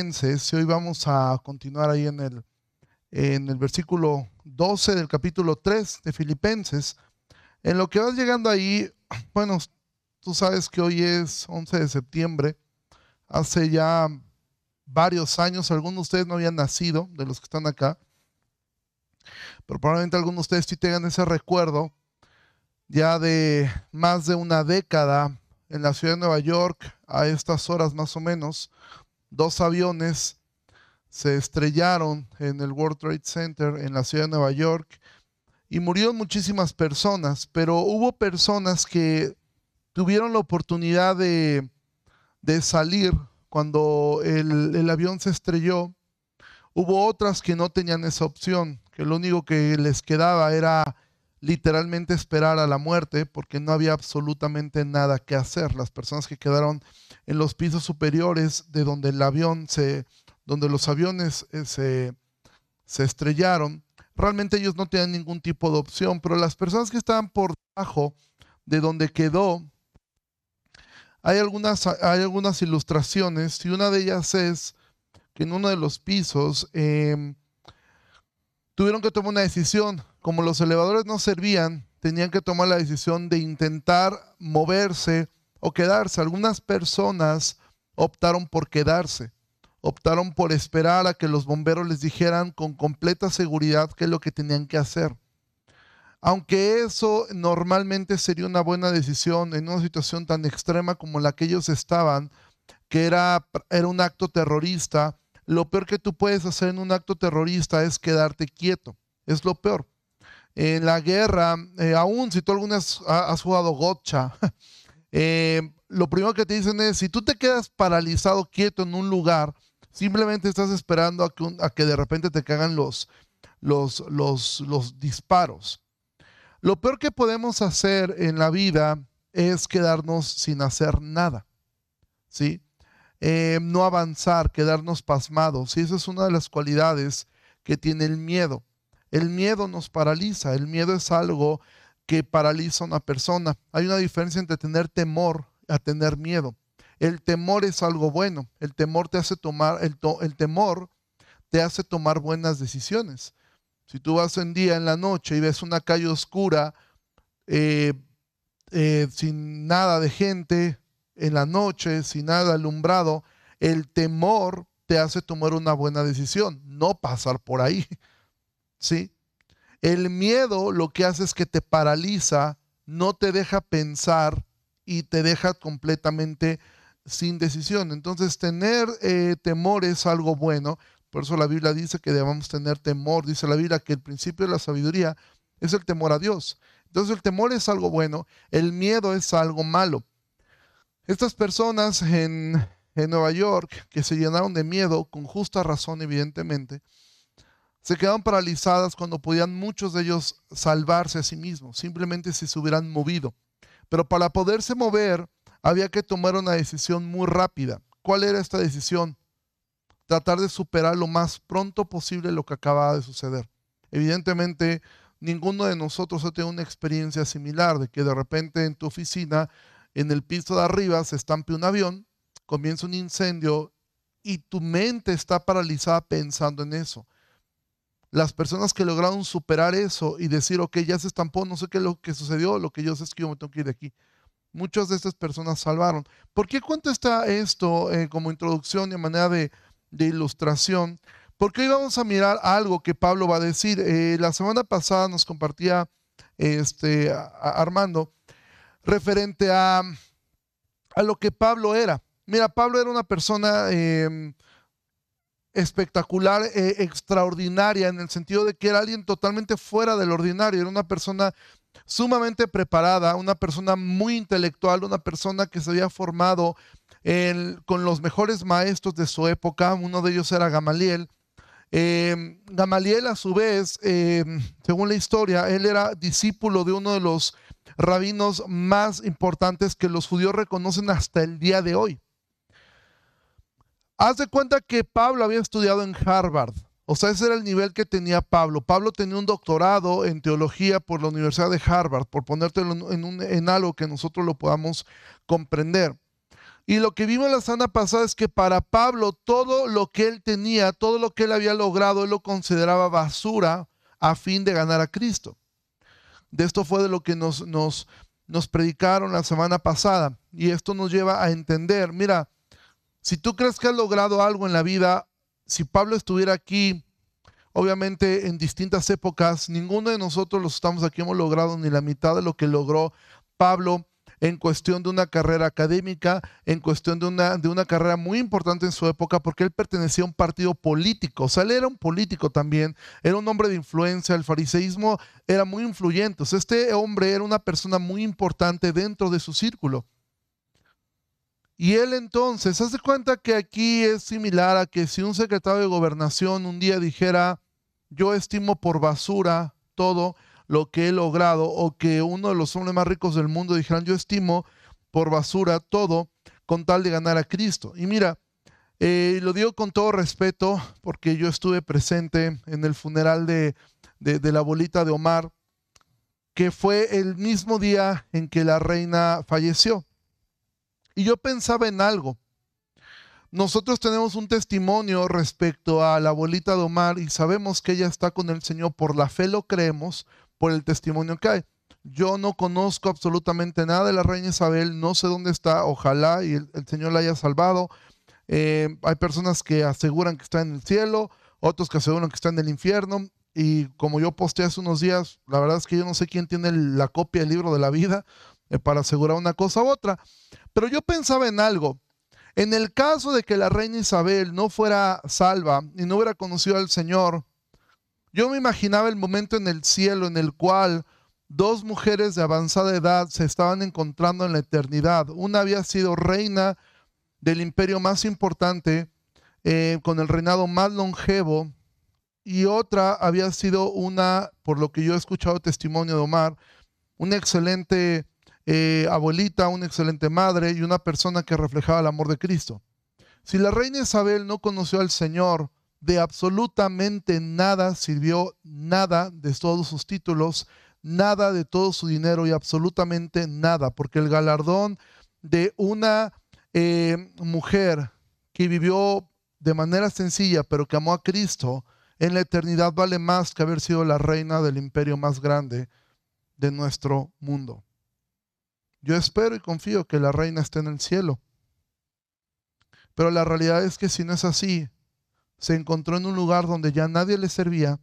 Filipenses y hoy vamos a continuar ahí en el, en el versículo 12 del capítulo 3 de Filipenses. En lo que vas llegando ahí, bueno, tú sabes que hoy es 11 de septiembre, hace ya varios años, algunos de ustedes no habían nacido, de los que están acá, pero probablemente algunos de ustedes sí tengan ese recuerdo ya de más de una década en la ciudad de Nueva York, a estas horas más o menos, dos aviones se estrellaron en el World Trade Center en la ciudad de Nueva York y murieron muchísimas personas, pero hubo personas que tuvieron la oportunidad de, salir cuando el, el avión se estrelló. Hubo otras que no tenían esa opción, que lo único que les quedaba era literalmente esperar a la muerte porque no había absolutamente nada que hacer. Las personas que quedaron en los pisos superiores de donde el avión se, donde los aviones eh, se, se estrellaron, realmente ellos no tenían ningún tipo de opción, pero las personas que estaban por debajo de donde quedó, hay algunas, hay algunas ilustraciones y una de ellas es que en uno de los pisos em, tuvieron que tomar una decisión como los elevadores no servían, tenían que tomar la decisión de intentar moverse o quedarse. Algunas personas optaron por quedarse, optaron por esperar a que los bomberos les dijeran con completa seguridad qué es lo que tenían que hacer. Aunque eso normalmente sería una buena decisión en una situación tan extrema como la que ellos estaban, que era, un acto terrorista, lo peor que tú puedes hacer en un acto terrorista es quedarte quieto. Es lo peor en la guerra, eh, aún si tú alguna vez has jugado gotcha, eh, lo primero que te dicen es, si tú te quedas paralizado, quieto en un lugar, simplemente estás esperando a que, de repente te cagan los, los, los, los disparos. Lo peor que podemos hacer en la vida es quedarnos sin hacer nada, ¿sí? Eh, no avanzar, quedarnos pasmados. Y esa es una de las cualidades que tiene el miedo. El miedo nos paraliza, el miedo es algo que paraliza a una persona. Hay una diferencia entre tener temor a tener miedo. El temor es algo bueno, el temor te hace tomar, el, temor te hace tomar buenas decisiones. Si tú vas un día en la noche y ves una calle oscura, eh, eh, sin nada de gente, en la noche, sin nada alumbrado, el temor te hace tomar una buena decisión, no pasar por ahí. ¿Sí? El miedo lo que hace es que te paraliza, no te deja pensar y te deja completamente sin decisión. Entonces, tener eh, temor es algo bueno. Por eso la Biblia dice que debamos tener temor. Dice la Biblia que el principio de la sabiduría es el temor a Dios. Entonces, el temor es algo bueno, el miedo es algo malo. Estas personas en, en Nueva York que se llenaron de miedo, con justa razón, evidentemente, se quedaron paralizadas cuando podían muchos de ellos salvarse a sí mismos, simplemente si se hubieran movido. Pero para poderse mover había que tomar una decisión muy rápida. ¿Cuál era esta decisión? Tratar de superar lo más pronto posible lo que acababa de suceder. Evidentemente, ninguno de nosotros ha tenido una experiencia similar de que de repente en tu oficina, en el piso de arriba, se estampe un avión, comienza un incendio y tu mente está paralizada pensando en eso las personas que lograron superar eso y decir, ok, ya se estampó, no sé qué es lo que sucedió, lo que yo sé es que yo me tengo que ir de aquí. Muchas de estas personas salvaron. ¿Por qué cuento esto eh, como introducción y manera de, ilustración? Porque hoy vamos a mirar algo que Pablo va a decir. Eh, la semana pasada nos compartía este, Armando referente a, a, lo que Pablo era. Mira, Pablo era una persona... Em, espectacular, eh, extraordinaria, en el sentido de que era alguien totalmente fuera del ordinario, era una persona sumamente preparada, una persona muy intelectual, una persona que se había formado con los mejores maestros de su época, uno de ellos era Gamaliel. Eh, Gamaliel a su vez, eh, según la historia, él era discípulo de uno de los rabinos más importantes que los judíos reconocen hasta el día de hoy. Haz de cuenta que Pablo había estudiado en Harvard. O sea, ese era el nivel que tenía Pablo. Pablo tenía un doctorado en teología por la Universidad de Harvard, por ponértelo en, algo que nosotros lo podamos comprender. Y lo que vimos la semana pasada es que para Pablo todo lo que él tenía, todo lo que él había logrado, él lo consideraba basura a fin de ganar a Cristo. De esto fue de lo que nos, nos predicaron la semana pasada. Y esto nos lleva a entender, mira, si tú crees que has logrado algo en la vida, si Pablo estuviera aquí, obviamente en distintas épocas, ninguno de nosotros los estamos aquí hemos logrado ni la mitad de lo que logró Pablo en cuestión de una carrera académica, en cuestión de una, de una carrera muy importante en su época, porque él pertenecía a un partido político, o sea, él era un político también, era un hombre de influencia, el fariseísmo era muy influyente, o sea, este hombre era una persona muy importante dentro de su círculo. Y él entonces, hace cuenta que aquí es similar a que si un secretario de gobernación un día dijera, yo estimo por basura todo lo que he logrado, o que uno de los hombres más ricos del mundo dijeran, yo estimo por basura todo con tal de ganar a Cristo. Y mira, eh, lo digo con todo respeto porque yo estuve presente en el funeral de, de la abuelita de Omar, que fue el mismo día en que la reina falleció. Y yo pensaba en algo. Nosotros tenemos un testimonio respecto a la abuelita de Omar y sabemos que ella está con el Señor. Por la fe lo creemos, por el testimonio que hay. Yo no conozco absolutamente nada de la reina Isabel, no sé dónde está, ojalá y el, Señor la haya salvado. Eh, hay personas que aseguran que está en el cielo, otros que aseguran que está en el infierno. Y como yo posteé hace unos días, la verdad es que yo no sé quién tiene la copia del libro de la vida para asegurar una cosa u otra. Pero yo pensaba en algo. En el caso de que la reina Isabel no fuera salva y no hubiera conocido al Señor, yo me imaginaba el momento en el cielo en el cual dos mujeres de avanzada edad se estaban encontrando en la eternidad. Una había sido reina del imperio más importante, eh, con el reinado más longevo, y otra había sido una, por lo que yo he escuchado testimonio de Omar, una excelente eh, abuelita, una excelente madre y una persona que reflejaba el amor de Cristo. Si la reina Isabel no conoció al Señor, de absolutamente nada sirvió nada de todos sus títulos, nada de todo su dinero y absolutamente nada, porque el galardón de una eh, mujer que vivió de manera sencilla, pero que amó a Cristo, en la eternidad vale más que haber sido la reina del imperio más grande de nuestro mundo. Yo espero y confío que la reina esté en el cielo. Pero la realidad es que si no es así, se encontró en un lugar donde ya nadie le servía,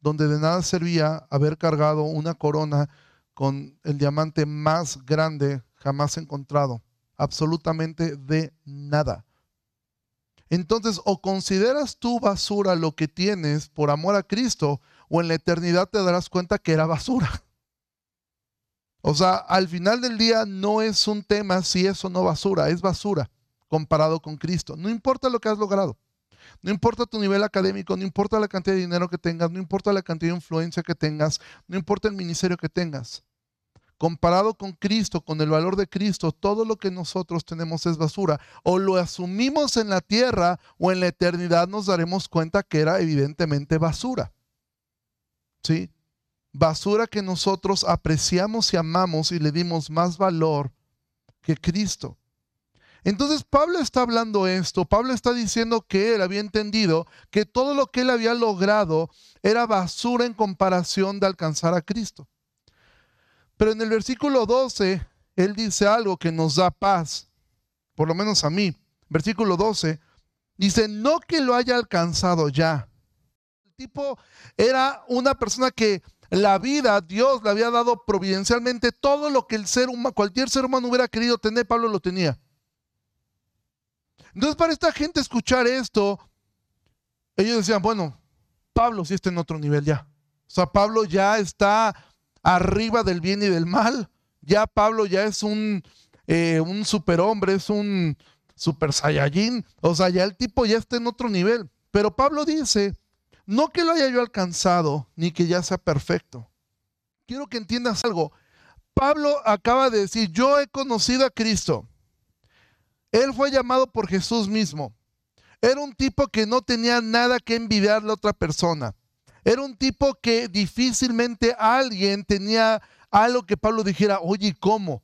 donde de nada servía haber cargado una corona con el diamante más grande jamás encontrado. Absolutamente de nada. Entonces, o consideras tú basura lo que tienes por amor a Cristo, o en la eternidad te darás cuenta que era basura. O sea, al final del día no es un tema si es o no basura, es basura comparado con Cristo. No importa lo que has logrado. No importa tu nivel académico, no importa la cantidad de dinero que tengas, no importa la cantidad de influencia que tengas, no importa el ministerio que tengas. Comparado con Cristo, con el valor de Cristo, todo lo que nosotros tenemos es basura. O lo asumimos en la tierra o en la eternidad nos daremos cuenta que era evidentemente basura. ¿Sí? Basura que nosotros apreciamos y amamos y le dimos más valor que Cristo. Entonces Pablo está hablando esto, Pablo está diciendo que él había entendido que todo lo que él había logrado era basura en comparación de alcanzar a Cristo. Pero en el versículo 12, él dice algo que nos da paz, por lo menos a mí. Versículo 12, dice, no que lo haya alcanzado ya. El tipo era una persona que la vida, Dios le había dado providencialmente todo lo que el ser humano, cualquier ser humano hubiera querido tener, Pablo lo tenía. Entonces, para esta gente escuchar esto, ellos decían, bueno, Pablo sí está en otro nivel ya. O sea, Pablo ya está arriba del bien y del mal. Ya Pablo ya es un, eh, un superhombre, es un super saiyajin. O sea, ya el tipo ya está en otro nivel. Pero Pablo dice, no que lo haya yo alcanzado, ni que ya sea perfecto. Quiero que entiendas algo. Pablo acaba de decir, yo he conocido a Cristo. Él fue llamado por Jesús mismo. Era un tipo que no tenía nada que envidiarle a otra persona. Era un tipo que difícilmente alguien tenía algo que Pablo dijera, oye, ¿cómo?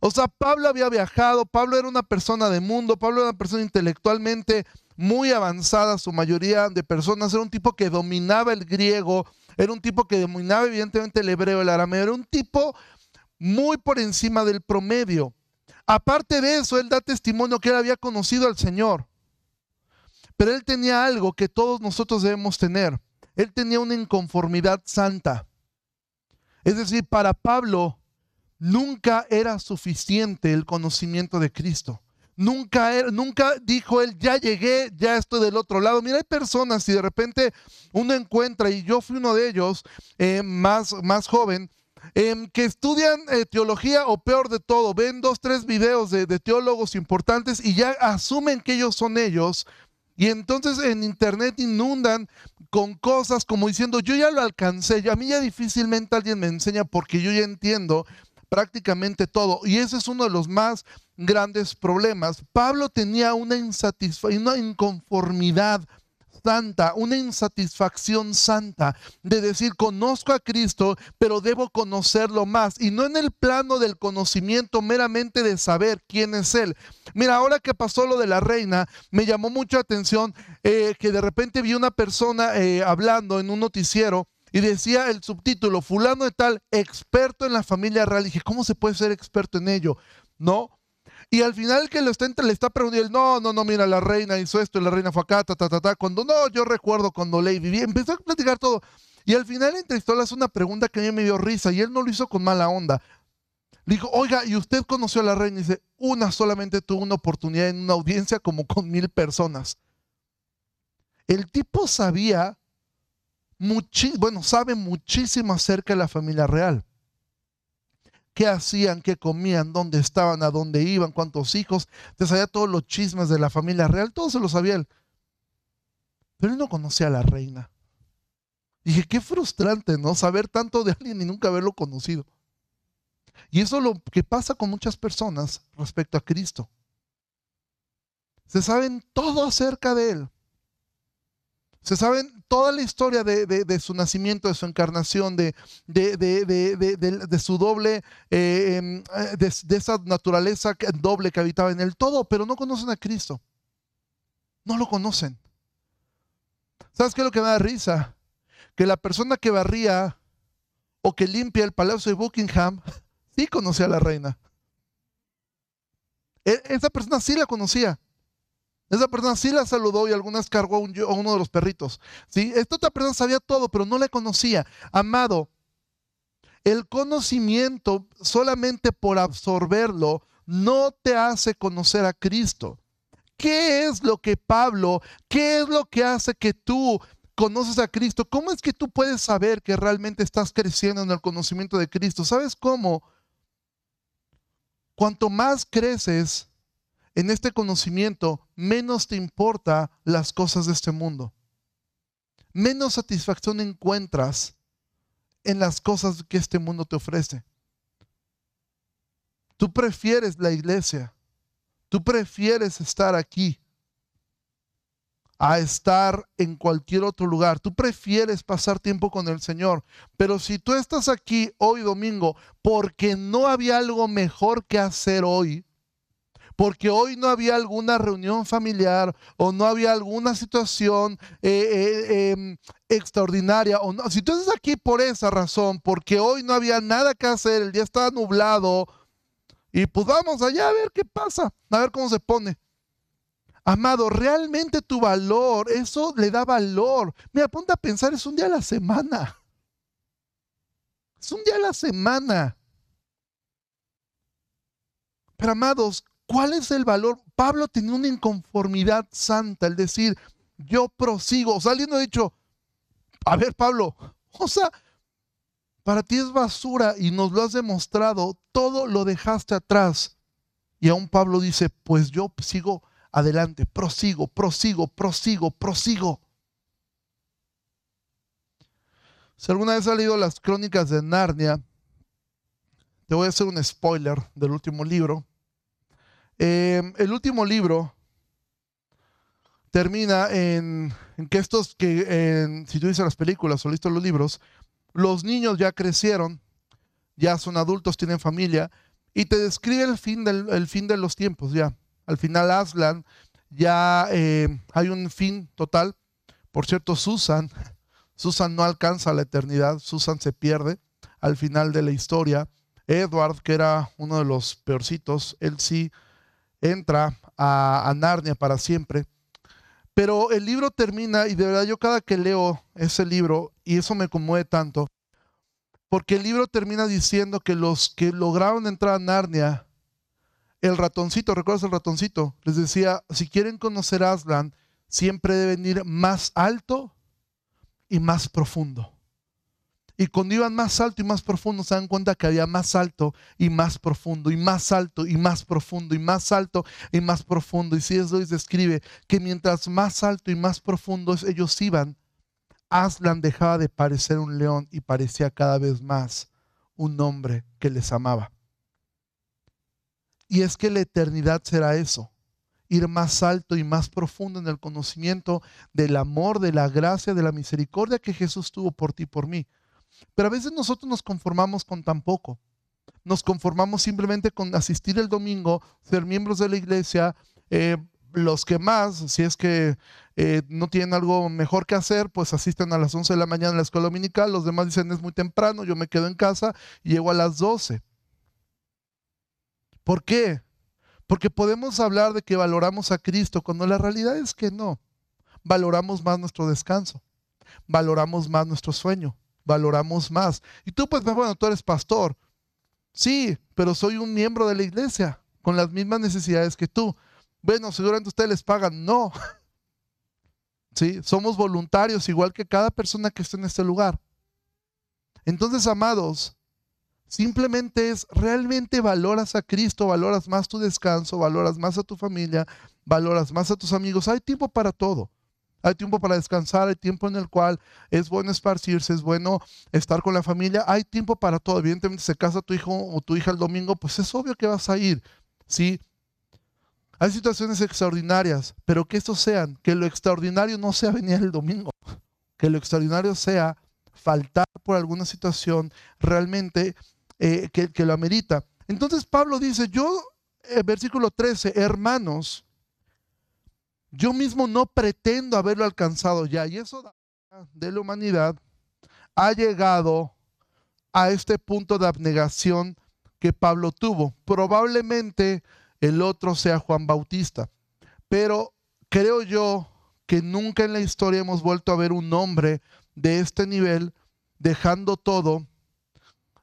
O sea, Pablo había viajado, Pablo era una persona de mundo, Pablo era una persona intelectualmente muy avanzada, su mayoría de personas, era un tipo que dominaba el griego, era un tipo que dominaba evidentemente el hebreo, el arameo, era un tipo muy por encima del promedio. Aparte de eso, él da testimonio que él había conocido al Señor. Pero él tenía algo que todos nosotros debemos tener. Él tenía una inconformidad santa. Es decir, para Pablo nunca era suficiente el conocimiento de Cristo. Nunca, nunca dijo él, ya llegué, ya estoy del otro lado. Mira, hay personas y de repente uno encuentra, y yo fui uno de ellos, eh, más, más joven, em, que estudian eh, teología o peor de todo, ven dos, tres videos de, de teólogos importantes y ya asumen que ellos son ellos. Y entonces en internet inundan con cosas como diciendo, yo ya lo alcancé, a mí ya difícilmente alguien me enseña porque yo ya entiendo prácticamente todo. Y ese es uno de los más grandes problemas. Pablo tenía una una inconformidad santa, una insatisfacción santa de decir, conozco a Cristo, pero debo conocerlo más. Y no en el plano del conocimiento meramente de saber quién es Él. Mira, ahora que pasó lo de la reina, me llamó mucha atención eh, que de repente vi una persona eh, hablando en un noticiero y decía el subtítulo, fulano de tal, experto en la familia real. Y dije, ¿cómo se puede ser experto en ello? No. Y al final que lo está, le está preguntando, no, no, no, mira, la reina hizo esto y la reina fue acá, ta, ta, ta, ta. Cuando no, yo recuerdo cuando Lady vivía, empezó a platicar todo. Y al final el entrevistó le hace una pregunta que a mí me dio risa y él no lo hizo con mala onda. Dijo, oiga, ¿y usted conoció a la reina? Dice, una solamente tuvo una oportunidad en una audiencia como con mil personas. El tipo sabía bueno, sabe muchísimo acerca de la familia real. ¿Qué hacían? ¿Qué comían? ¿Dónde estaban? ¿A dónde iban? ¿Cuántos hijos? Te sabía todos los chismes de la familia real, todo se lo sabía él. Pero él no conocía a la reina. Dije, qué frustrante, ¿no? Saber tanto de alguien y nunca haberlo conocido. Y eso es lo que pasa con muchas personas respecto a Cristo. Se saben todo acerca de Él, se saben toda la historia de, su nacimiento, de su encarnación, de, su doble, eh, em, eh, de, esa naturaleza doble que habitaba en él, todo, pero no conocen a Cristo. No lo conocen. ¿Sabes qué es lo que me da risa? Que la persona que barría o que limpia el palacio de Buckingham, sí conocía a la reina. E, esa persona sí la conocía. Esa persona sí la saludó y algunas cargó a, uno de los perritos. ¿sí? Esta otra persona sabía todo, pero no le conocía. Amado, el conocimiento solamente por absorberlo no te hace conocer a Cristo. ¿Qué es lo que Pablo, qué es lo que hace que tú conoces a Cristo? ¿Cómo es que tú puedes saber que realmente estás creciendo en el conocimiento de Cristo? ¿Sabes cómo? Cuanto más creces, en este conocimiento, menos te importa las cosas de este mundo. Menos satisfacción encuentras en las cosas que este mundo te ofrece. Tú prefieres la iglesia. Tú prefieres estar aquí a estar en cualquier otro lugar. Tú prefieres pasar tiempo con el Señor. Pero si tú estás aquí hoy domingo porque no había algo mejor que hacer hoy, porque hoy no había alguna reunión familiar o no había alguna situación eh, eh, em, extraordinaria. O no. Si tú estás aquí por esa razón, porque hoy no había nada que hacer, el día estaba nublado, y pues vamos allá a ver qué pasa, a ver cómo se pone. Amado, realmente tu valor, eso le da valor. Mira, ponte a pensar, es un día a la semana. Es un día a la semana. Pero amados, ¿Cuál es el valor? Pablo tenía una inconformidad santa, el decir, yo prosigo. O sea, alguien ha dicho, a ver, Pablo, o sea, para ti es basura y nos lo has demostrado, todo lo dejaste atrás. Y aún Pablo dice, pues yo sigo adelante, prosigo, prosigo, prosigo, prosigo. Si alguna vez has leído las crónicas de Narnia, te voy a hacer un spoiler del último libro. Em, el último libro termina en, que estos que, si tú dices las películas o listo los libros, los niños ya crecieron, ya son adultos, tienen familia, y te describe el fin, del, fin de los tiempos ya. Al final Aslan ya eh, hay un fin total. Por cierto, Susan, Susan no alcanza la eternidad, Susan se pierde al final de la historia. Edward, que era uno de los peorcitos, él sí entra a, a Narnia para siempre. Pero el libro termina, y de verdad yo cada que leo ese libro, y eso me conmueve tanto, porque el libro termina diciendo que los que lograron entrar a Narnia, el ratoncito, ¿recuerdas el ratoncito? Les decía, si quieren conocer Aslan, siempre deben ir más alto y más profundo. Y cuando iban más alto y más profundo, se dan cuenta que había más alto y más profundo, y más alto y más profundo, y más alto y más profundo. Y si eso describe que mientras más alto y más profundo ellos iban, Aslan dejaba de parecer un león y parecía cada vez más un hombre que les amaba. Y es que la eternidad será eso, ir más alto y más profundo en el conocimiento del amor, de la gracia, de la misericordia que Jesús tuvo por ti y por mí. Pero a veces nosotros nos conformamos con tan poco. Nos conformamos simplemente con asistir el domingo, ser miembros de la iglesia, eh, los que más, si es que eh, no tienen algo mejor que hacer, pues asisten a las 11 de la mañana a la escuela dominical, los demás dicen es muy temprano, yo me quedo en casa y llego a las 12. ¿Por qué? Porque podemos hablar de que valoramos a Cristo cuando la realidad es que no. Valoramos más nuestro descanso, valoramos más nuestro sueño, valoramos más. Y tú pues, bueno, tú eres pastor. Sí, pero soy un miembro de la iglesia con las mismas necesidades que tú bueno, seguramente ustedes les pagan. No. ¿Sí? Somos voluntarios igual que cada persona que esté en este lugar. Entonces, amados, simplemente es, realmente valoras a Cristo, valoras más tu descanso, valoras más a tu familia, valoras más a tus amigos. Hay tiempo para todo. Hay tiempo para descansar, hay tiempo en el cual es bueno esparcirse, es bueno estar con la familia, hay tiempo para todo. Evidentemente, se casa tu hijo o tu hija el domingo, pues es obvio que vas a ir, ¿sí? Hay situaciones extraordinarias, pero que esto sean, que lo extraordinario no sea venir el domingo, que lo extraordinario sea faltar por alguna situación realmente eh, que, lo amerita. Entonces Pablo dice, yo, eh, versículo 13, hermanos, yo mismo no pretendo haberlo alcanzado ya, y eso de la humanidad ha llegado a este punto de abnegación que Pablo tuvo. Probablemente el otro sea Juan Bautista. Pero creo yo que nunca en la historia hemos vuelto a ver un hombre de este nivel dejando todo.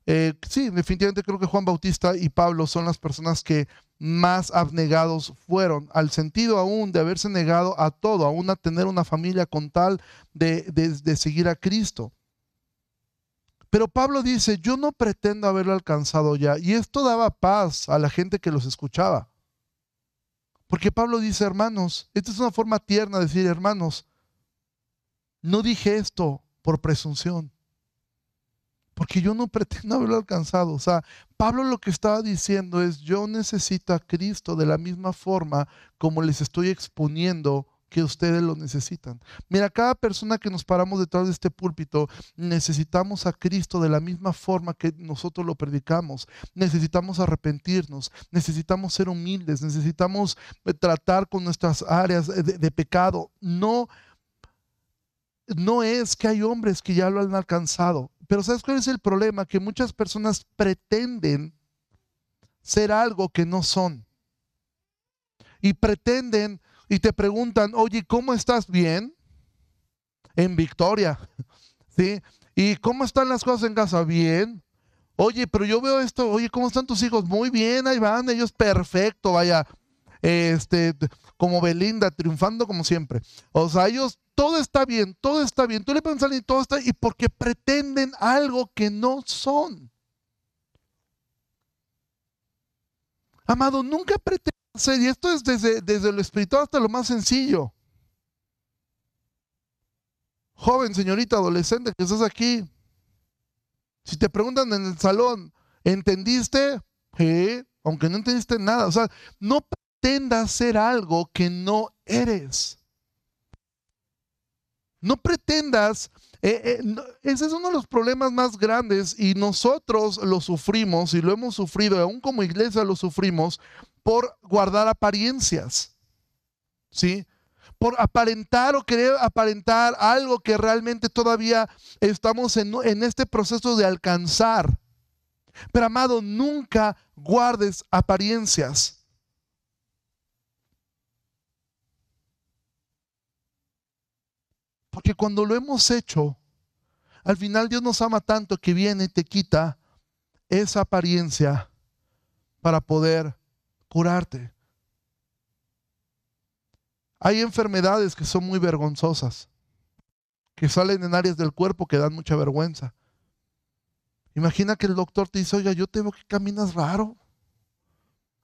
Eh, sí, definitivamente creo que Juan Bautista y Pablo son las personas que más abnegados fueron, al sentido aún de haberse negado a todo, aún a tener una familia con tal de, de seguir a Cristo. Pero Pablo dice, yo no pretendo haberlo alcanzado ya. Y esto daba paz a la gente que los escuchaba. Porque Pablo dice, hermanos, esta es una forma tierna de decir, hermanos, no dije esto por presunción. Porque yo no pretendo haberlo alcanzado. O sea, Pablo lo que estaba diciendo es, yo necesito a Cristo de la misma forma como les estoy exponiendo que ustedes lo necesitan. Mira, cada persona que nos paramos detrás de este púlpito, necesitamos a Cristo de la misma forma que nosotros lo predicamos. Necesitamos arrepentirnos, necesitamos ser humildes, necesitamos eh, tratar con nuestras áreas de, de pecado. No, no es que hay hombres que ya lo han alcanzado, pero ¿sabes cuál es el problema? Que muchas personas pretenden ser algo que no son. Y pretenden y te preguntan, oye, ¿cómo estás bien? En Victoria, ¿sí? ¿Y cómo están las cosas en casa? Bien. Oye, pero yo veo esto, oye, ¿cómo están tus hijos? Muy bien, ahí van, ellos perfecto, vaya, este, como Belinda, triunfando como siempre. O sea, ellos, todo está bien, todo está bien. Tú le pensas y todo está, y porque pretenden algo que no son. Amado, nunca pretenden y esto es desde, desde lo espiritual hasta lo más sencillo. Joven, señorita, adolescente que estás aquí, si te preguntan en el salón, ¿entendiste? Aunque no entendiste nada. O sea, no pretendas ser algo que no eres. No pretendas Eh, eh, ese es uno de los problemas más grandes y nosotros lo sufrimos y lo hemos sufrido, aún como iglesia lo sufrimos, por guardar apariencias. ¿Sí? Por aparentar o querer aparentar algo que realmente todavía estamos en, en este proceso de alcanzar. Pero amado, nunca guardes apariencias. Porque cuando lo hemos hecho, al final Dios nos ama tanto que viene y te quita esa apariencia para poder curarte. Hay enfermedades que son muy vergonzosas, que salen en áreas del cuerpo que dan mucha vergüenza. Imagina que el doctor te dice, oiga, yo tengo que caminas raro.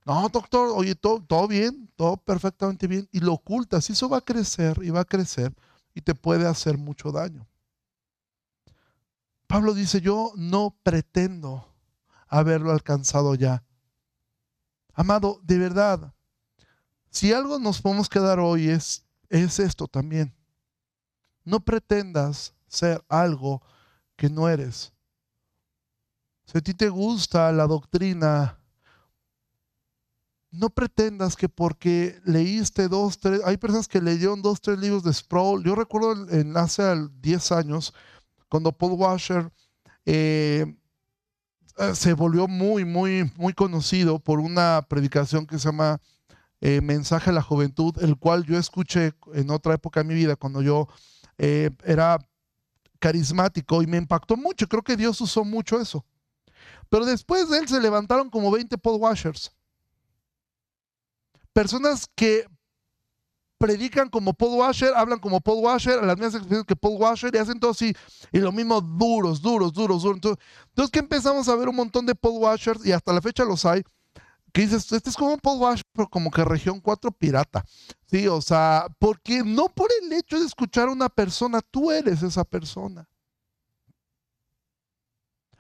No, doctor, oye, todo, todo bien, todo perfectamente bien. Y lo ocultas, y eso va a crecer y va a crecer y te puede hacer mucho daño. Pablo dice, yo no pretendo haberlo alcanzado ya. Amado, de verdad, si algo nos podemos quedar hoy es, es esto también. No pretendas ser algo que no eres. Si a ti te gusta la doctrina no pretendas que porque leíste dos, tres, hay personas que leyeron dos, tres libros de Sproul. Yo recuerdo en, hace 10 años, cuando Paul Washer eh, eh, se volvió muy, muy, muy conocido por una predicación que se llama eh, Mensaje a la Juventud, el cual yo escuché en otra época de mi vida, cuando yo era carismático y me impactó mucho. Creo que Dios usó mucho eso. Pero después de él se levantaron como 20 Paul Washers personas que predican como Paul Washer, hablan como Paul Washer, a las mismas expresiones que Paul Washer y hacen todo así, y lo mismo duros, duros, duros, duros. Entonces, que empezamos a ver un montón de Paul Washers y hasta la fecha los hay, que dices, este es como Paul Washer, pero como que región 4 pirata. Sí, o sea, porque no por el hecho de escuchar a una persona, tú eres esa persona.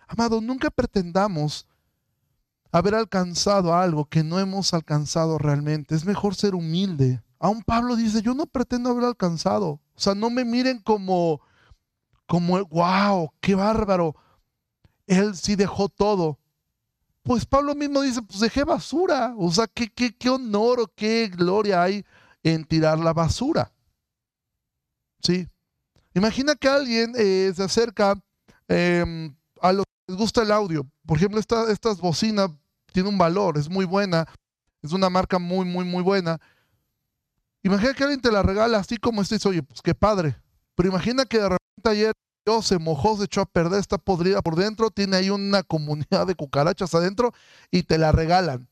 Amado, nunca pretendamos haber alcanzado algo que no hemos alcanzado realmente. Es mejor ser humilde. Aún Pablo dice, yo no pretendo haber alcanzado. O sea, no me miren como, como, wow, qué bárbaro. Él sí dejó todo. Pues Pablo mismo dice, pues dejé basura. O sea, qué, qué, qué honor o qué gloria hay en tirar la basura. ¿Sí? Imagina que alguien eh, se acerca em, a los que les gusta el audio. Por ejemplo, esta, estas bocinas tiene un valor, es muy buena, es una marca muy, muy, muy buena. Imagina que alguien te la regala así como este, oye, pues qué padre. Pero imagina que de repente ayer se mojó, se echó a perder, está podrida por dentro, tiene ahí una comunidad de cucarachas adentro y te la regalan.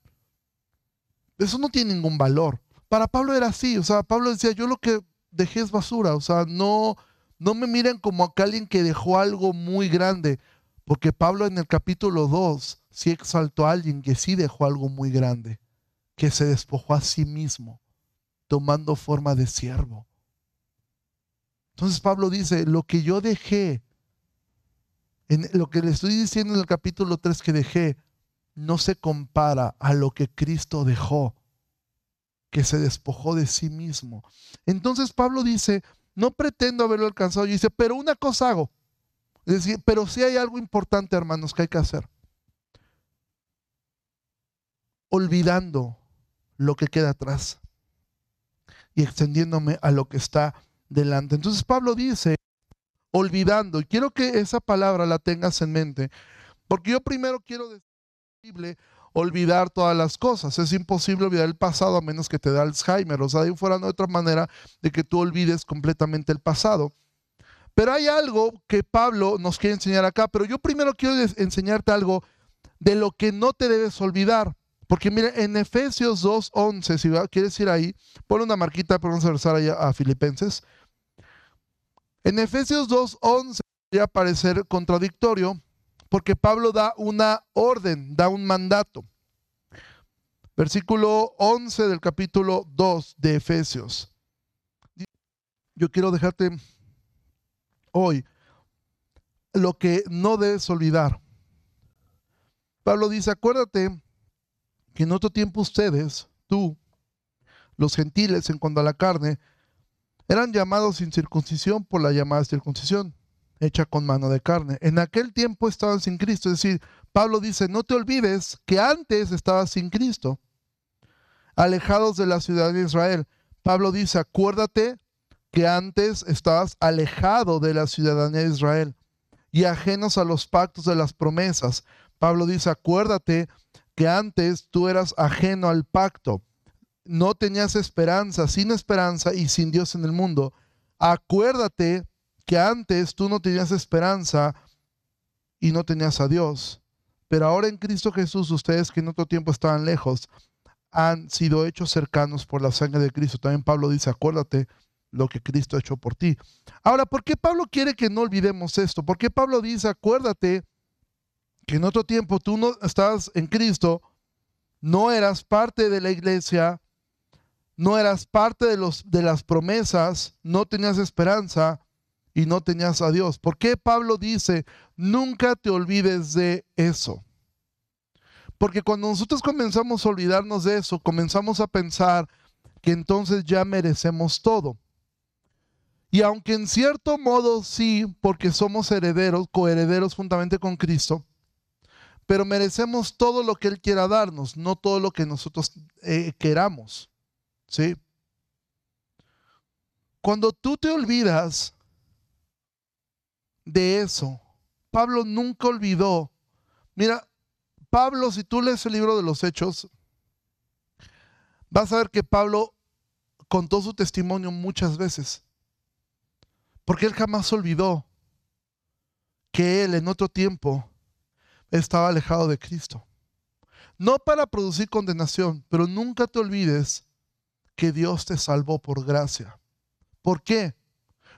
Eso no tiene ningún valor. Para Pablo era así, o sea, Pablo decía, yo lo que dejé es basura, o sea, no, no me miren como alguien que dejó algo muy grande, porque Pablo en el capítulo 2 sí exaltó a alguien que sí dejó algo muy grande, que se despojó a sí mismo, tomando forma de siervo. Entonces Pablo dice, lo que yo dejé, en lo que le estoy diciendo en el capítulo 3 que dejé, no se compara a lo que Cristo dejó, que se despojó de sí mismo. Entonces Pablo dice, no pretendo haberlo alcanzado. Y dice, pero una cosa hago. Pero sí hay algo importante, hermanos, que hay que hacer olvidando lo que queda atrás y extendiéndome a lo que está delante. Entonces Pablo dice, olvidando, y quiero que esa palabra la tengas en mente, porque yo primero quiero decir, olvidar todas las cosas. Es imposible olvidar el pasado a menos que te da Alzheimer. O sea, de fuera no hay otra manera de que tú olvides completamente el pasado. Pero hay algo que Pablo nos quiere enseñar acá, pero yo primero quiero enseñarte algo de lo que no te debes olvidar. Porque mira, en Efesios 2.11, si quieres ir ahí, pon una marquita, pero vamos a regresar allá a Filipenses. En Efesios 2.11 a parecer contradictorio porque Pablo da una orden, da un mandato. Versículo 11 del capítulo 2 de Efesios. Yo quiero dejarte hoy lo que no debes olvidar. Pablo dice, acuérdate que en otro tiempo ustedes, tú, los gentiles en cuanto a la carne, eran llamados sin circuncisión por la llamada circuncisión, hecha con mano de carne. En aquel tiempo estaban sin Cristo. Es decir, Pablo dice, no te olvides que antes estabas sin Cristo, alejados de la ciudad de Israel. Pablo dice, acuérdate que antes estabas alejado de la ciudadanía de Israel y ajenos a los pactos de las promesas. Pablo dice, acuérdate que antes tú eras ajeno al pacto, no tenías esperanza, sin esperanza y sin Dios en el mundo. Acuérdate que antes tú no tenías esperanza y no tenías a Dios. Pero ahora en Cristo Jesús, ustedes que en otro tiempo estaban lejos, han sido hechos cercanos por la sangre de Cristo. También Pablo dice, acuérdate lo que Cristo ha hecho por ti. Ahora, ¿por qué Pablo quiere que no olvidemos esto? ¿Por qué Pablo dice, acuérdate que en otro tiempo tú no estabas en Cristo, no eras parte de la iglesia, no eras parte de, los, de las promesas, no tenías esperanza y no tenías a Dios? ¿Por qué Pablo dice, nunca te olvides de eso? Porque cuando nosotros comenzamos a olvidarnos de eso, comenzamos a pensar que entonces ya merecemos todo. Y aunque en cierto modo sí, porque somos herederos, coherederos juntamente con Cristo, pero merecemos todo lo que Él quiera darnos, no todo lo que nosotros eh, queramos. ¿Sí? Cuando tú te olvidas de eso, Pablo nunca olvidó. Mira, Pablo, si tú lees el libro de los Hechos, vas a ver que Pablo contó su testimonio muchas veces. Porque él jamás olvidó que él en otro tiempo estaba alejado de Cristo. No para producir condenación, pero nunca te olvides que Dios te salvó por gracia. ¿Por qué?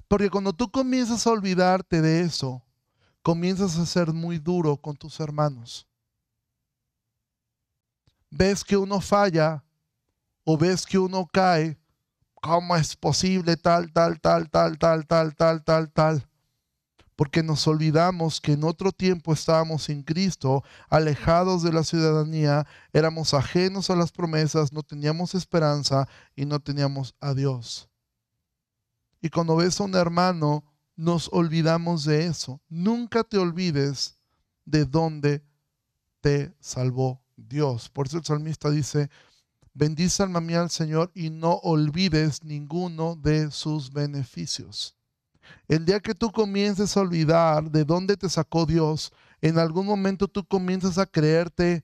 Porque cuando tú comienzas a olvidarte de eso, comienzas a ser muy duro con tus hermanos. Ves que uno falla o ves que uno cae ¿Cómo es posible tal, tal, tal, tal, tal, tal, tal, tal, tal? Porque nos olvidamos que en otro tiempo estábamos sin Cristo, alejados de la ciudadanía, éramos ajenos a las promesas, no teníamos esperanza y no teníamos a Dios. Y cuando ves a un hermano, nos olvidamos de eso. Nunca te olvides de dónde te salvó Dios. Por eso el salmista dice, Bendice alma mía al Señor y no olvides ninguno de sus beneficios. El día que tú comiences a olvidar de dónde te sacó Dios, en algún momento tú comienzas a creerte.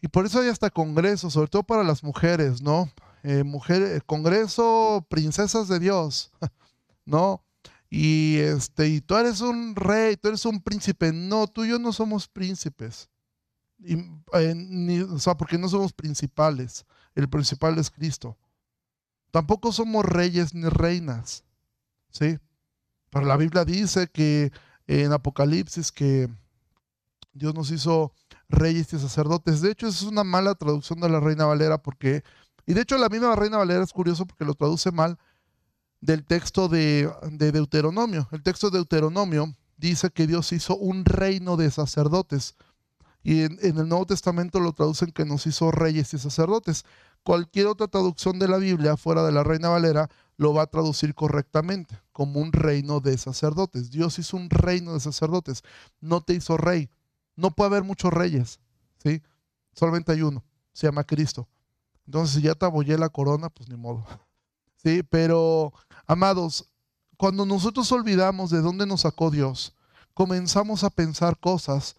Y por eso hay hasta congresos, sobre todo para las mujeres, ¿no? Eh, mujer, congreso, princesas de Dios, ¿no? Y este, y tú eres un rey, tú eres un príncipe. No, tú y yo no somos príncipes. Eh, o sea, porque no somos principales. El principal es Cristo. Tampoco somos reyes ni reinas. ¿Sí? Pero la Biblia dice que en Apocalipsis que Dios nos hizo reyes y sacerdotes. De hecho, es una mala traducción de la Reina Valera porque, y de hecho la misma Reina Valera es curioso porque lo traduce mal del texto de, de Deuteronomio. El texto de Deuteronomio dice que Dios hizo un reino de sacerdotes. Y en, el Nuevo Testamento lo traducen que nos hizo reyes y sacerdotes. Cualquier otra traducción de la Biblia fuera de la Reina Valera lo va a traducir correctamente como un reino de sacerdotes. Dios hizo un reino de sacerdotes, no te hizo rey. No puede haber muchos reyes, ¿sí? Solamente hay uno, se llama Cristo. Entonces, si ya te abollé la corona, pues ni modo. Sí, pero amados, cuando nosotros olvidamos de dónde nos sacó Dios, comenzamos a pensar cosas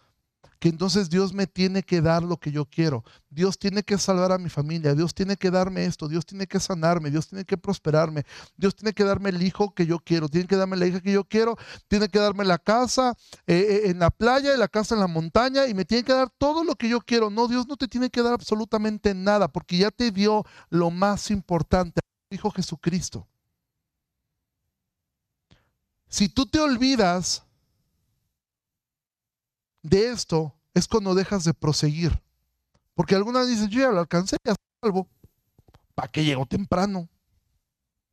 que entonces Dios me tiene que dar lo que yo quiero. Dios tiene que salvar a mi familia, Dios tiene que darme esto, Dios tiene que sanarme, Dios tiene que prosperarme, Dios tiene que darme el hijo que yo quiero, tiene que darme la hija que yo quiero, tiene que darme la casa eh, eh, en la playa y la casa en la montaña y me tiene que dar todo lo que yo quiero. No, Dios no te tiene que dar absolutamente nada porque ya te dio lo más importante, Hijo Jesucristo. Si tú te olvidas de esto es cuando dejas de proseguir. Porque algunas dicen, yo ya lo alcancé, ya salvo. ¿Para qué llego temprano?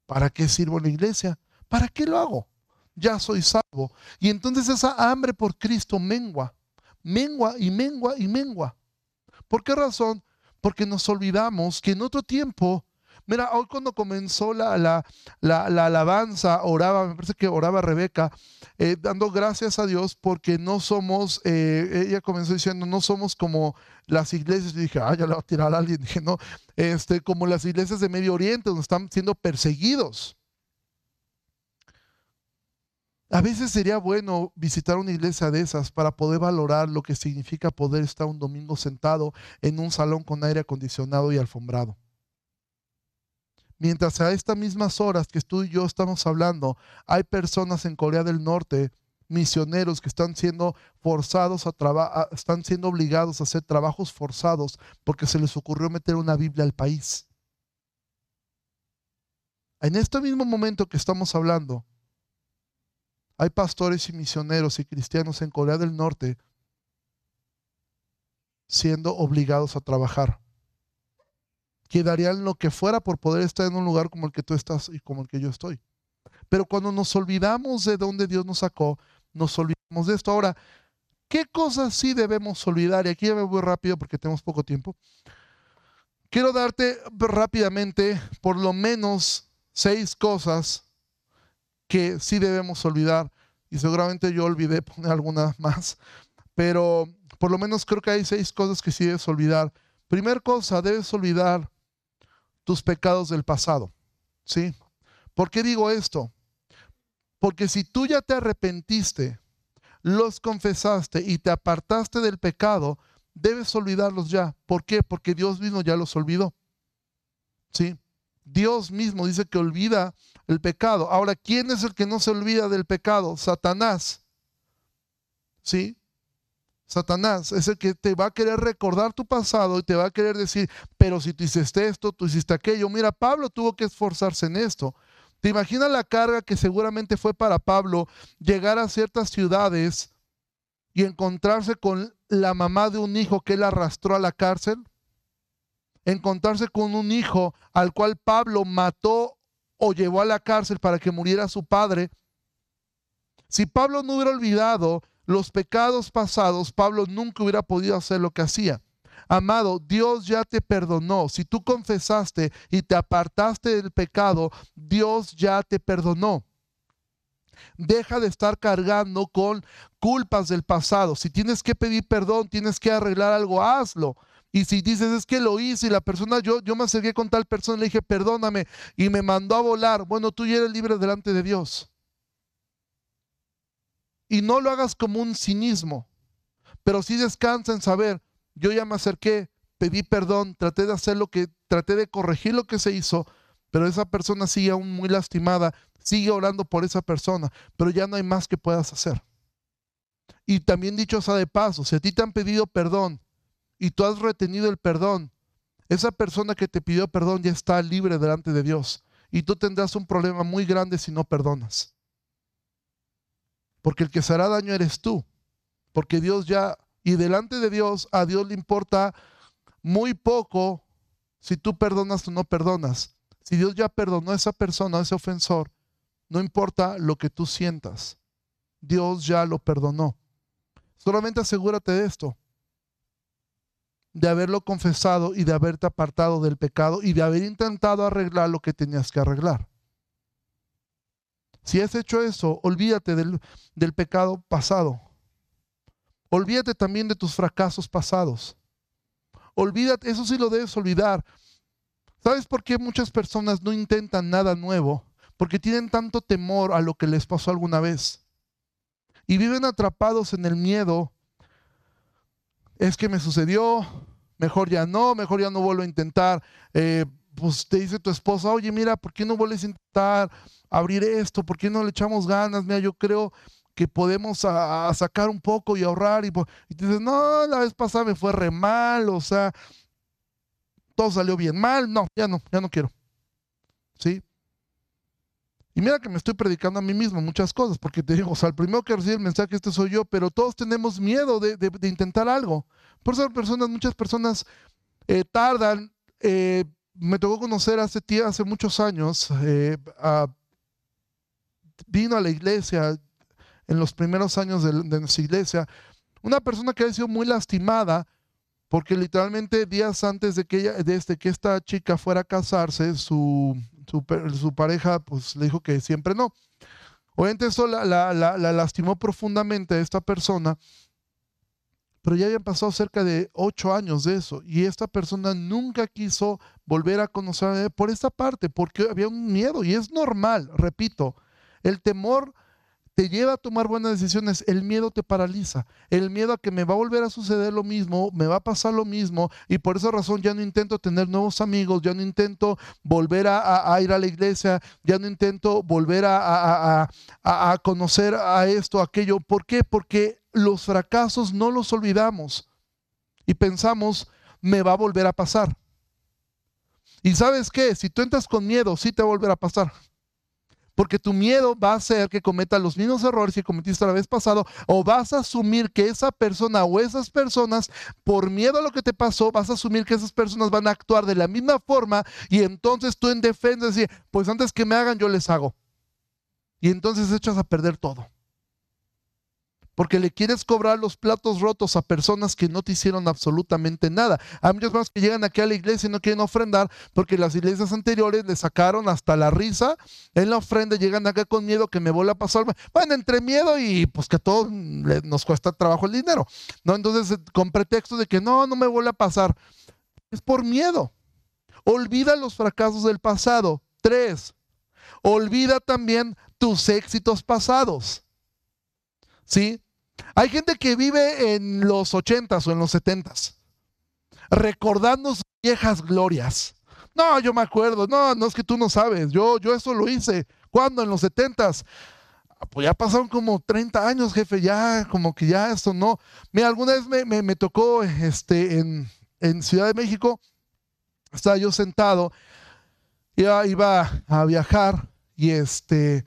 ¿Para qué sirvo en la iglesia? ¿Para qué lo hago? Ya soy salvo. Y entonces esa hambre por Cristo mengua, mengua y mengua y mengua. ¿Por qué razón? Porque nos olvidamos que en otro tiempo Mira, hoy cuando comenzó la, la, la, alabanza, oraba, me parece que oraba Rebeca, eh, dando gracias a Dios porque no somos, eh, ella comenzó diciendo, no somos como las iglesias, y dije, ah, ya le va a tirar a alguien, dije, no, este, como las iglesias de Medio Oriente, donde están siendo perseguidos. A veces sería bueno visitar una iglesia de esas para poder valorar lo que significa poder estar un domingo sentado en un salón con aire acondicionado y alfombrado. Mientras a estas mismas horas que tú y yo estamos hablando, hay personas en Corea del Norte, misioneros que están siendo forzados a trabajar, están siendo obligados a hacer trabajos forzados porque se les ocurrió meter una Biblia al país. En este mismo momento que estamos hablando, hay pastores y misioneros y cristianos en Corea del Norte siendo obligados a trabajar. Que darían lo que fuera por poder estar en un lugar como el que tú estás y como el que yo estoy. Pero cuando nos olvidamos de dónde Dios nos sacó, nos olvidamos de esto. Ahora, ¿qué cosas sí debemos olvidar? Y aquí ya me voy rápido porque tenemos poco tiempo. Quiero darte rápidamente por lo menos seis cosas que sí debemos olvidar. Y seguramente yo olvidé poner alguna más. Pero por lo menos creo que hay seis cosas que sí debes olvidar. Primer cosa, debes olvidar tus pecados del pasado. ¿Sí? ¿Por qué digo esto? Porque si tú ya te arrepentiste, los confesaste y te apartaste del pecado, debes olvidarlos ya. ¿Por qué? Porque Dios mismo ya los olvidó. ¿Sí? Dios mismo dice que olvida el pecado. Ahora, ¿quién es el que no se olvida del pecado? Satanás. ¿Sí? Satanás es el que te va a querer recordar tu pasado y te va a querer decir, pero si tú hiciste esto, tú hiciste aquello. Mira, Pablo tuvo que esforzarse en esto. ¿Te imaginas la carga que seguramente fue para Pablo llegar a ciertas ciudades y encontrarse con la mamá de un hijo que él arrastró a la cárcel? encontrarse con un hijo al cual Pablo mató o llevó a la cárcel para que muriera su padre. Si Pablo no hubiera olvidado los pecados pasados, Pablo nunca hubiera podido hacer lo que hacía. Amado, Dios ya te perdonó. Si tú confesaste y te apartaste del pecado, Dios ya te perdonó. Deja de estar cargando con culpas del pasado. Si tienes que pedir perdón, tienes que arreglar algo, hazlo. Y si dices, es que lo hice y la persona, yo, yo me acerqué con tal persona, le dije, perdóname, y me mandó a volar, bueno, tú ya eres libre delante de Dios. Y no lo hagas como un cinismo, pero sí descansa en saber, yo ya me acerqué, pedí perdón, traté de hacer lo que, traté de corregir lo que se hizo, pero esa persona sigue aún muy lastimada, sigue orando por esa persona, pero ya no hay más que puedas hacer. Y también dicho sea de paso, si a ti te han pedido perdón, y tú has retenido el perdón, esa persona que te pidió perdón ya está libre delante de Dios. Y tú tendrás un problema muy grande si no perdonas. Porque el que se hará daño eres tú. Porque Dios ya, y delante de Dios, a Dios le importa muy poco si tú perdonas o no perdonas. Si Dios ya perdonó a esa persona, a ese ofensor, no importa lo que tú sientas. Dios ya lo perdonó. Solamente asegúrate de esto de haberlo confesado y de haberte apartado del pecado y de haber intentado arreglar lo que tenías que arreglar. Si has hecho eso, olvídate del, pecado pasado. Olvídate también de tus fracasos pasados. Olvídate, eso sí lo debes olvidar. ¿Sabes por qué muchas personas no intentan nada nuevo? Porque tienen tanto temor a lo que les pasó alguna vez. Y viven atrapados en el miedo es que me sucedió, mejor ya no, mejor ya no vuelvo a intentar. Eh, pues te dice tu esposa, oye, mira, ¿por qué no vuelves a intentar abrir esto? ¿Por qué no le echamos ganas? Mira, yo creo que podemos sacar un poco y ahorrar. Y, y te dices, no, la vez pasada me fue re mal, o sea, todo salió bien mal. No, ya no, ya no quiero. ¿Sí? Y mira que me estoy predicando a mí mismo muchas cosas, porque te digo, o sea, el primero que recibe el mensaje este soy yo, pero todos tenemos miedo de, intentar algo. Por eso personas, muchas personas eh, tardan. Eh, me tocó conocer hace, hace muchos años, eh, vino a la iglesia en los primeros años de, de nuestra iglesia, una persona que había sido muy lastimada porque literalmente días antes de que, ella, desde que esta chica fuera a casarse, su, su, pareja pues le dijo que siempre no. Obviamente eso la, la, la, lastimó profundamente a esta persona, pero ya habían pasado cerca de ocho años de eso y esta persona nunca quiso volver a conocer por esta parte, porque había un miedo y es normal, repito, el temor te lleva a tomar buenas decisiones, el miedo te paraliza, el miedo a que me va a volver a suceder lo mismo, me va a pasar lo mismo y por esa razón ya no intento tener nuevos amigos, ya no intento volver a, ir a la iglesia, ya no intento volver a, a conocer a esto, aquello. ¿Por qué? Porque los fracasos no los olvidamos y pensamos, me va a volver a pasar. Y sabes qué, si tú entras con miedo, sí te va a volver a pasar. Porque tu miedo va a hacer que cometa los mismos errores que cometiste la vez pasado o vas a asumir que esa persona o esas personas, por miedo a lo que te pasó, vas a asumir que esas personas van a actuar de la misma forma y entonces tú en defensa decir, pues antes que me hagan yo les hago. Y entonces echas a perder todo porque le quieres cobrar los platos rotos a personas que no te hicieron absolutamente nada. Hay muchos más que llegan aquí a la iglesia y no quieren ofrendar porque las iglesias anteriores le sacaron hasta la risa en la ofrenda, llegan acá con miedo que me vuelva a pasar. Bueno, entre miedo y pues que a todos nos cuesta trabajo el dinero, ¿no? Entonces, con pretexto de que no, no me vuelve a pasar, es por miedo. Olvida los fracasos del pasado. Tres, olvida también tus éxitos pasados. ¿Sí? Hay gente que vive en los ochentas o en los setentas, recordando sus viejas glorias. No, yo me acuerdo, no, no es que tú no sabes, yo, yo eso lo hice. ¿Cuándo? En los setentas. Pues ya pasaron como 30 años, jefe, ya como que ya esto no. Mira, alguna vez me, me, tocó este, en, en, Ciudad de México, estaba yo sentado, ya iba a viajar y este,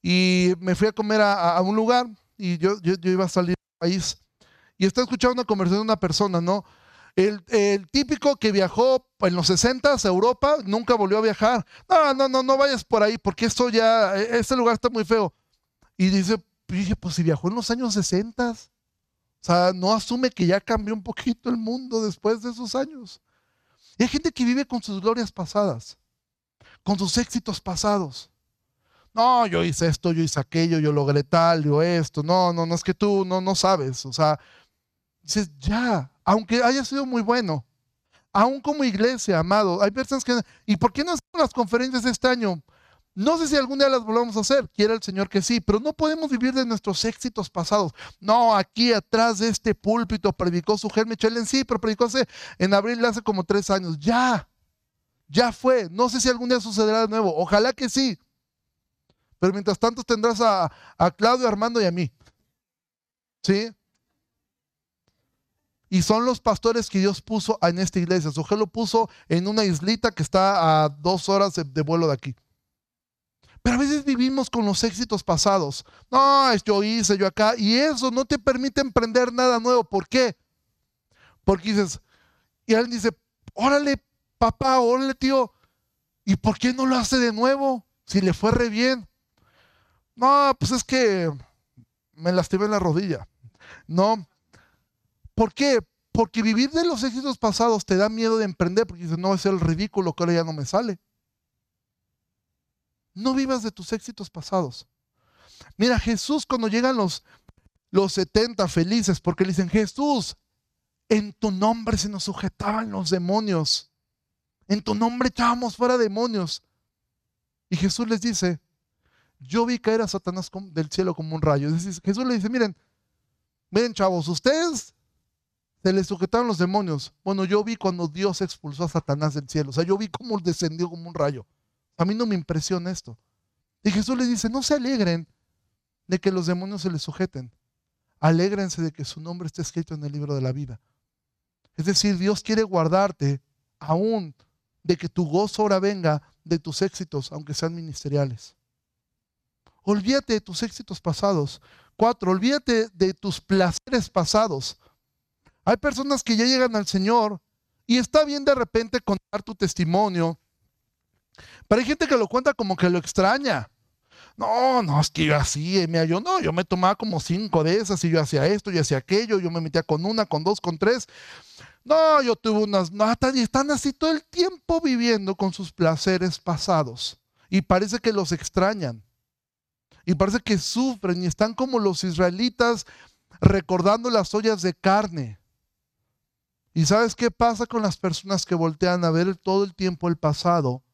y me fui a comer a un lugar, y yo, yo, iba a salir del país y estaba escuchando una conversación de una persona, ¿no? El, típico que viajó en los 60 a Europa nunca volvió a viajar. No, no, no, no vayas por ahí porque esto ya, e, este lugar está muy feo. Y dice, dije, pues si viajó en los años 60, o sea, no asume que ya cambió un poquito el mundo después de esos años. Y hay gente que vive con sus glorias pasadas, con sus éxitos pasados. No, yo hice esto, yo hice aquello, yo logré tal, yo esto. No, no, no es que tú no, no sabes. O sea, dices, ya, aunque haya sido muy bueno, aún como iglesia, amado, hay personas que... ¿Y por qué no hacemos las conferencias este año? No sé si algún día las volvamos a hacer, quiera el Señor que sí, pero no podemos vivir de nuestros éxitos pasados. No, aquí atrás de este púlpito predicó su germe en sí, pero predicó hace, en abril hace como tres años. Ya, ya fue. No sé si algún día sucederá de nuevo. Ojalá que sí. Pero mientras tanto tendrás a, Claudio, Armando y a mí. ¿Sí? Y son los pastores que Dios puso en esta iglesia. Su lo puso en una islita que está a dos horas de, vuelo de aquí. Pero a veces vivimos con los éxitos pasados. No, yo hice, yo acá. Y eso no te permite emprender nada nuevo. ¿Por qué? Porque dices, y alguien dice, órale, papá, órale, tío. ¿Y por qué no lo hace de nuevo? Si le fue re bien. No, pues es que me lastimé la rodilla. No. ¿Por qué? Porque vivir de los éxitos pasados te da miedo de emprender, porque dices, no, es el ridículo que ahora ya no me sale. No vivas de tus éxitos pasados. Mira, Jesús cuando llegan los, los 70 felices, porque le dicen, Jesús, en tu nombre se nos sujetaban los demonios. En tu nombre echábamos fuera demonios. Y Jesús les dice, yo vi caer a Satanás del cielo como un rayo. Jesús le dice, miren, miren chavos, ustedes se les sujetaron los demonios. Bueno, yo vi cuando Dios expulsó a Satanás del cielo. O sea, yo vi cómo descendió como un rayo. A mí no me impresiona esto. Y Jesús les dice, no se alegren de que los demonios se les sujeten. Alégrense de que su nombre esté escrito en el libro de la vida. Es decir, Dios quiere guardarte aún de que tu gozo ahora venga de tus éxitos, aunque sean ministeriales. Olvídate de tus éxitos pasados. Cuatro, olvídate de tus placeres pasados. Hay personas que ya llegan al Señor y está bien de repente contar tu testimonio, pero hay gente que lo cuenta como que lo extraña. No, no, es que yo así, mira, yo no, yo me tomaba como cinco de esas y yo hacía esto, y hacía aquello, yo me metía con una, con dos, con tres. No, yo tuve unas... No, y están así todo el tiempo viviendo con sus placeres pasados. Y parece que los extrañan. Y parece que sufren y están como los israelitas recordando las ollas de carne. ¿Y sabes qué pasa con las personas que voltean a ver todo el tiempo el pasado?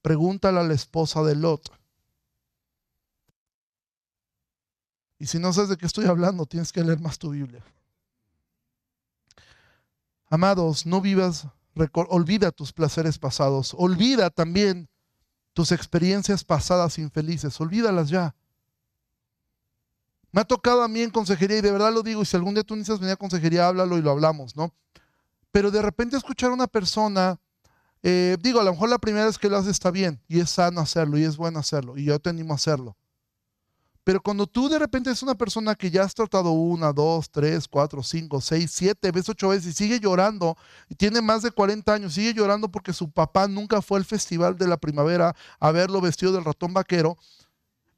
Pregúntale a la esposa de Lot. Y si no sabes de qué estoy hablando, tienes que leer más tu Biblia. Amados, no vivas, olvida tus placeres pasados, olvida también tus experiencias pasadas infelices, olvídalas ya. Me ha tocado a mí en consejería, y de verdad lo digo, y si algún día tú necesitas venir a consejería, háblalo y lo hablamos, ¿no? Pero de repente escuchar a una persona, eh, digo, a lo mejor la primera vez que lo hace está bien, y es sano hacerlo, y es bueno hacerlo, y yo te animo a hacerlo. Pero cuando tú de repente es una persona que ya has tratado una, dos, tres, cuatro, cinco, seis, siete veces, ocho veces y sigue llorando, y tiene más de 40 años, sigue llorando porque su papá nunca fue al festival de la primavera a verlo vestido del ratón vaquero,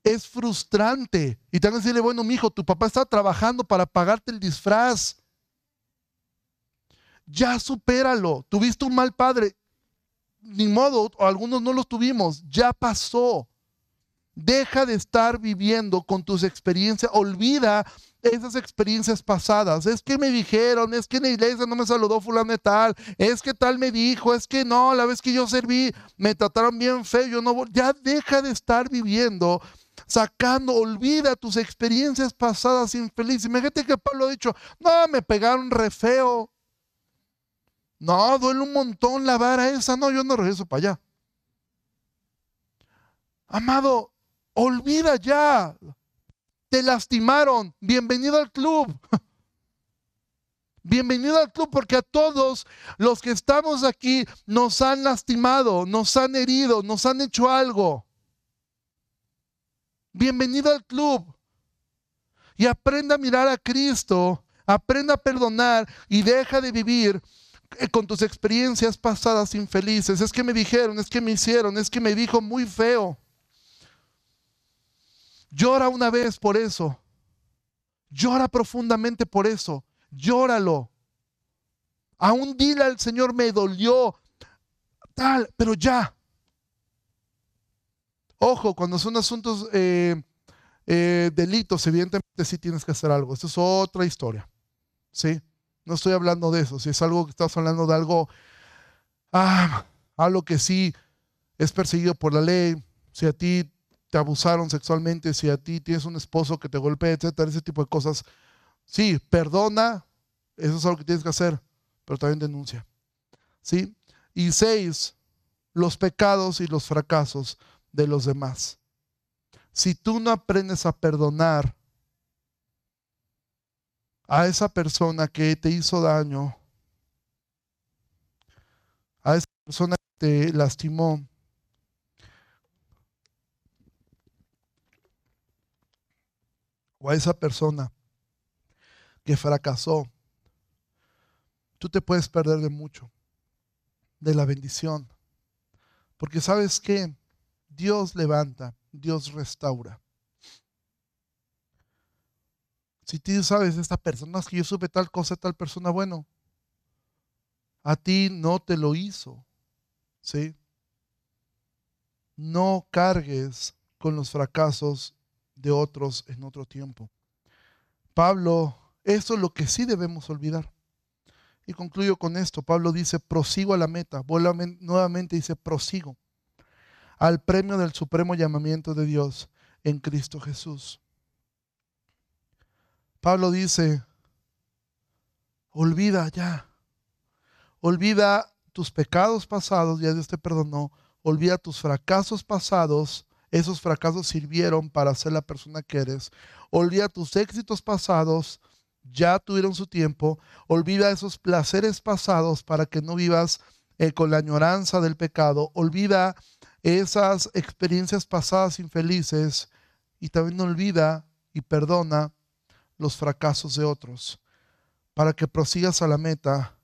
es frustrante. Y a decirle, bueno, mi hijo, tu papá está trabajando para pagarte el disfraz. Ya supéralo. Tuviste un mal padre. Ni modo, o algunos no los tuvimos. Ya pasó. Deja de estar viviendo con tus experiencias. Olvida esas experiencias pasadas. Es que me dijeron, es que en la iglesia no me saludó fulano de tal, es que tal me dijo, es que no, la vez que yo serví me trataron bien feo, yo no ya deja de estar viviendo sacando, olvida tus experiencias pasadas infelices. Imagínate que Pablo ha dicho, no, me pegaron re feo. No, duele un montón la vara esa. No, yo no regreso para allá. Amado, olvida ya. Te lastimaron. Bienvenido al club. Bienvenido al club porque a todos los que estamos aquí nos han lastimado, nos han herido, nos han hecho algo. Bienvenido al club. Y aprenda a mirar a Cristo, aprenda a perdonar y deja de vivir eh, con tus experiencias pasadas infelices. Es que me dijeron, es que me hicieron, es que me dijo muy feo. Llora una vez por eso. Llora profundamente por eso. Llóralo. Aún dile al Señor, me dolió. Tal, pero ya. Ojo, cuando son asuntos, eh, eh, delitos, evidentemente sí tienes que hacer algo. Eso es otra historia. ¿Sí? No estoy hablando de eso. Si es algo que estás hablando de algo, ah, algo que sí es perseguido por la ley, si a ti te abusaron sexualmente, si a ti tienes un esposo que te golpea, etcétera, ese tipo de cosas. Sí, perdona, eso es algo que tienes que hacer, pero también denuncia. ¿Sí? Y seis, los pecados y los fracasos de los demás. Si tú no aprendes a perdonar a esa persona que te hizo daño, a esa persona que te lastimó, o a esa persona que fracasó, tú te puedes perder de mucho, de la bendición. Porque sabes qué, Dios levanta, Dios restaura. Si tú sabes, esta persona es que yo supe tal cosa, tal persona, bueno, a ti no te lo hizo. ¿Sí? No cargues con los fracasos de otros en otro tiempo. Pablo, eso es lo que sí debemos olvidar. Y concluyo con esto. Pablo dice, prosigo a la meta. nuevamente dice, prosigo al premio del supremo llamamiento de Dios en Cristo Jesús. Pablo dice, olvida ya, olvida tus pecados pasados, ya Dios te perdonó, olvida tus fracasos pasados, esos fracasos sirvieron para ser la persona que eres, olvida tus éxitos pasados, ya tuvieron su tiempo, olvida esos placeres pasados para que no vivas eh, con la añoranza del pecado, olvida esas experiencias pasadas infelices y también olvida y perdona los fracasos de otros para que prosigas a la meta.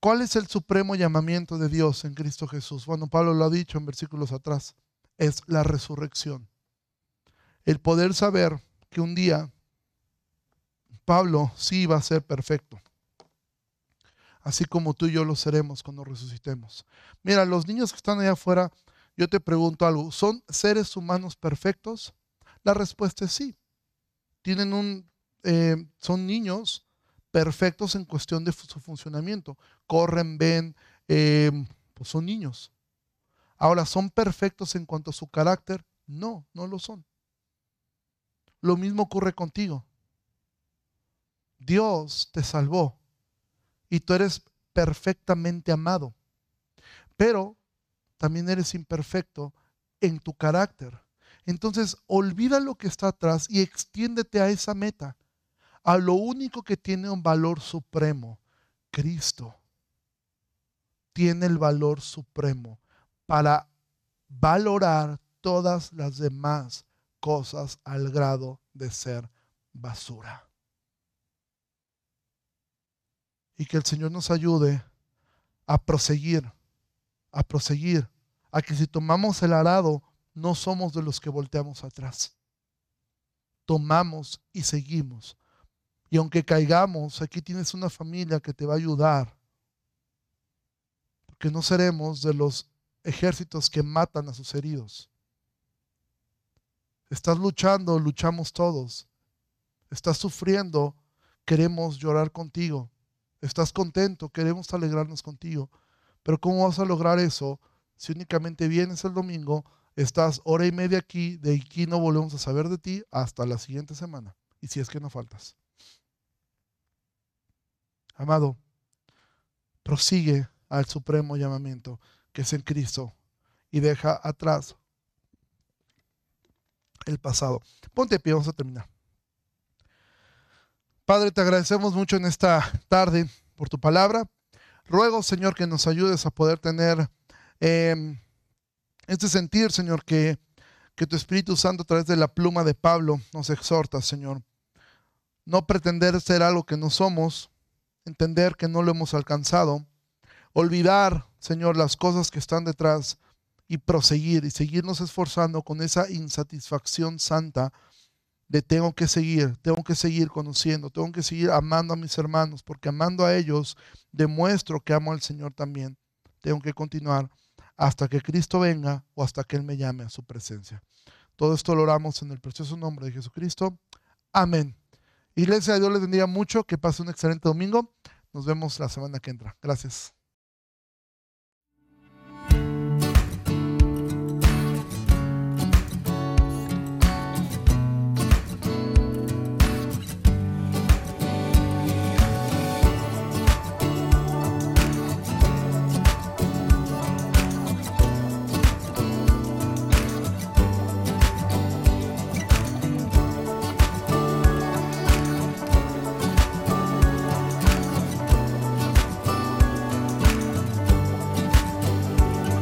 ¿Cuál es el supremo llamamiento de Dios en Cristo Jesús? Bueno, Pablo lo ha dicho en versículos atrás, es la resurrección. El poder saber que un día Pablo sí iba a ser perfecto. así como tú y yo lo seremos cuando resucitemos. Mira, los niños que están allá afuera, yo te pregunto algo, ¿son seres humanos perfectos? La respuesta es sí. Tienen un, eh, son niños perfectos en cuestión de su funcionamiento. Corren, ven, eh, pues son niños. Ahora, ¿son perfectos en cuanto a su carácter? No, no lo son. Lo mismo ocurre contigo. Dios te salvó y tú eres perfectamente amado. Pero también eres imperfecto en tu carácter. Entonces, olvida lo que está atrás y extiéndete a esa meta, a lo único que tiene un valor supremo, Cristo. Tiene el valor supremo para valorar todas las demás cosas al grado de ser basura. Y que el Señor nos ayude a proseguir, a proseguir, a que si tomamos el arado, no somos de los que volteamos atrás. Tomamos y seguimos. Y aunque caigamos, aquí tienes una familia que te va a ayudar. Porque no seremos de los ejércitos que matan a sus heridos. Estás luchando, luchamos todos. Estás sufriendo, queremos llorar contigo. Estás contento, queremos alegrarnos contigo. Pero ¿cómo vas a lograr eso si únicamente vienes el domingo, estás hora y media aquí, de aquí no volvemos a saber de ti hasta la siguiente semana? Y si es que no faltas. Amado, prosigue al supremo llamamiento que es en Cristo y deja atrás el pasado. Ponte pie, vamos a terminar. Padre, te agradecemos mucho en esta tarde por tu palabra. Ruego, Señor, que nos ayudes a poder tener em, este sentir, Señor, que, que tu Espíritu Santo a través de la pluma de Pablo nos exhorta, Señor. No pretender ser algo que no somos, entender que no lo hemos alcanzado, olvidar, Señor, las cosas que están detrás y proseguir y seguirnos esforzando con esa insatisfacción santa de tengo que seguir, tengo que seguir conociendo, tengo que seguir amando a mis hermanos, porque amando a ellos demuestro que amo al Señor también. Tengo que continuar hasta que Cristo venga o hasta que Él me llame a su presencia. Todo esto lo oramos en el precioso nombre de Jesucristo. Amén. Iglesia, Dios les bendiga mucho, que pase un excelente domingo. Nos vemos la semana que entra. Gracias.